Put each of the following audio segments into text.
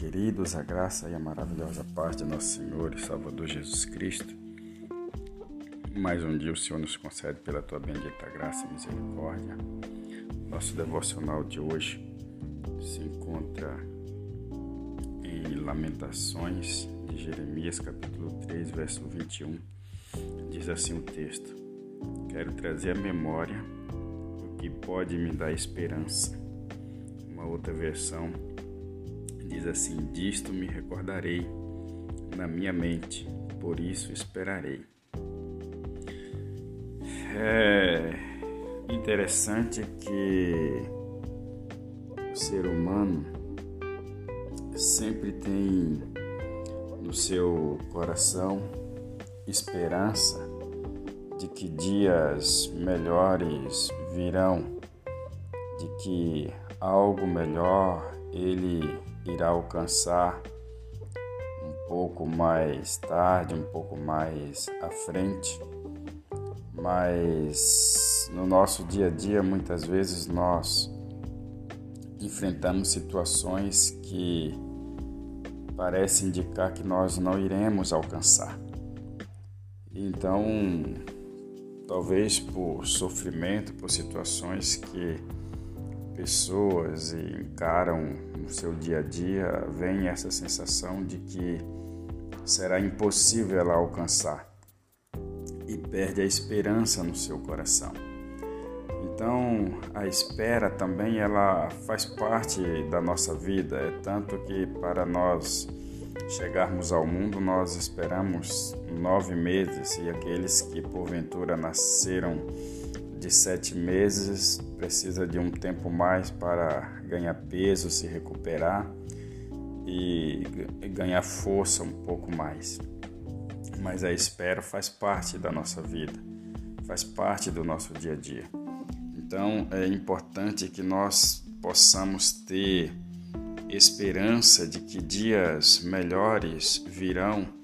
queridos, a graça e a maravilhosa paz de nosso Senhor e Salvador Jesus Cristo. Mais um dia o Senhor nos concede pela tua bendita graça e misericórdia. Nosso devocional de hoje se encontra em Lamentações de Jeremias, capítulo 3, verso 21. Diz assim o texto: Quero trazer à memória o que pode me dar esperança. Uma outra versão diz assim: Disto me recordarei na minha mente, por isso esperarei. É interessante que o ser humano sempre tem no seu coração esperança de que dias melhores virão, de que algo melhor ele irá alcançar um pouco mais tarde, um pouco mais à frente. Mas no nosso dia a dia, muitas vezes nós enfrentamos situações que parecem indicar que nós não iremos alcançar. Então, talvez por sofrimento, por situações que pessoas encaram no seu dia a dia, vem essa sensação de que será impossível ela alcançar e perde a esperança no seu coração. Então, a espera também ela faz parte da nossa vida, é tanto que para nós chegarmos ao mundo nós esperamos nove meses e aqueles que porventura nasceram de sete meses precisa de um tempo mais para ganhar peso, se recuperar e ganhar força um pouco mais. Mas a espera faz parte da nossa vida, faz parte do nosso dia a dia. Então é importante que nós possamos ter esperança de que dias melhores virão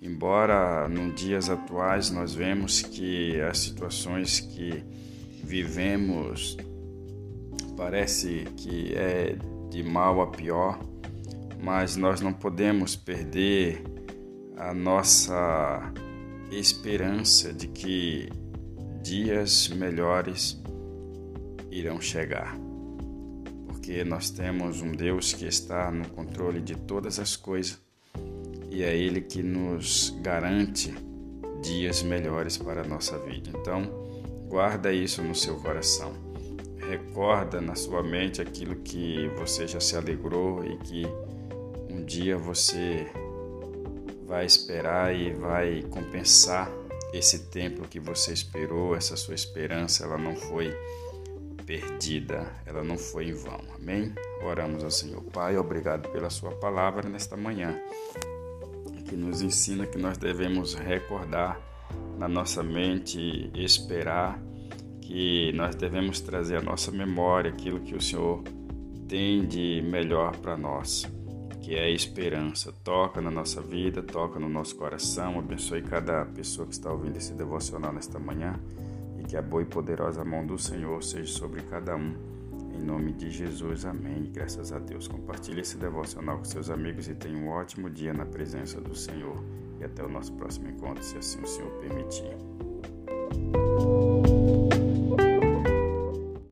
Embora nos dias atuais nós vemos que as situações que vivemos parece que é de mal a pior, mas nós não podemos perder a nossa esperança de que dias melhores irão chegar. Porque nós temos um Deus que está no controle de todas as coisas e é Ele que nos garante dias melhores para a nossa vida. Então, guarda isso no seu coração. Recorda na sua mente aquilo que você já se alegrou e que um dia você vai esperar e vai compensar esse tempo que você esperou, essa sua esperança, ela não foi perdida, ela não foi em vão. Amém? Oramos ao Senhor. Pai, obrigado pela sua palavra nesta manhã que nos ensina que nós devemos recordar na nossa mente, esperar, que nós devemos trazer à nossa memória aquilo que o Senhor tem de melhor para nós, que é a esperança. Toca na nossa vida, toca no nosso coração, abençoe cada pessoa que está ouvindo esse devocional nesta manhã e que a boa e poderosa mão do Senhor seja sobre cada um em nome de Jesus, amém. Graças a Deus. Compartilhe esse devocional com seus amigos e tenha um ótimo dia na presença do Senhor. E até o nosso próximo encontro, se assim o Senhor permitir.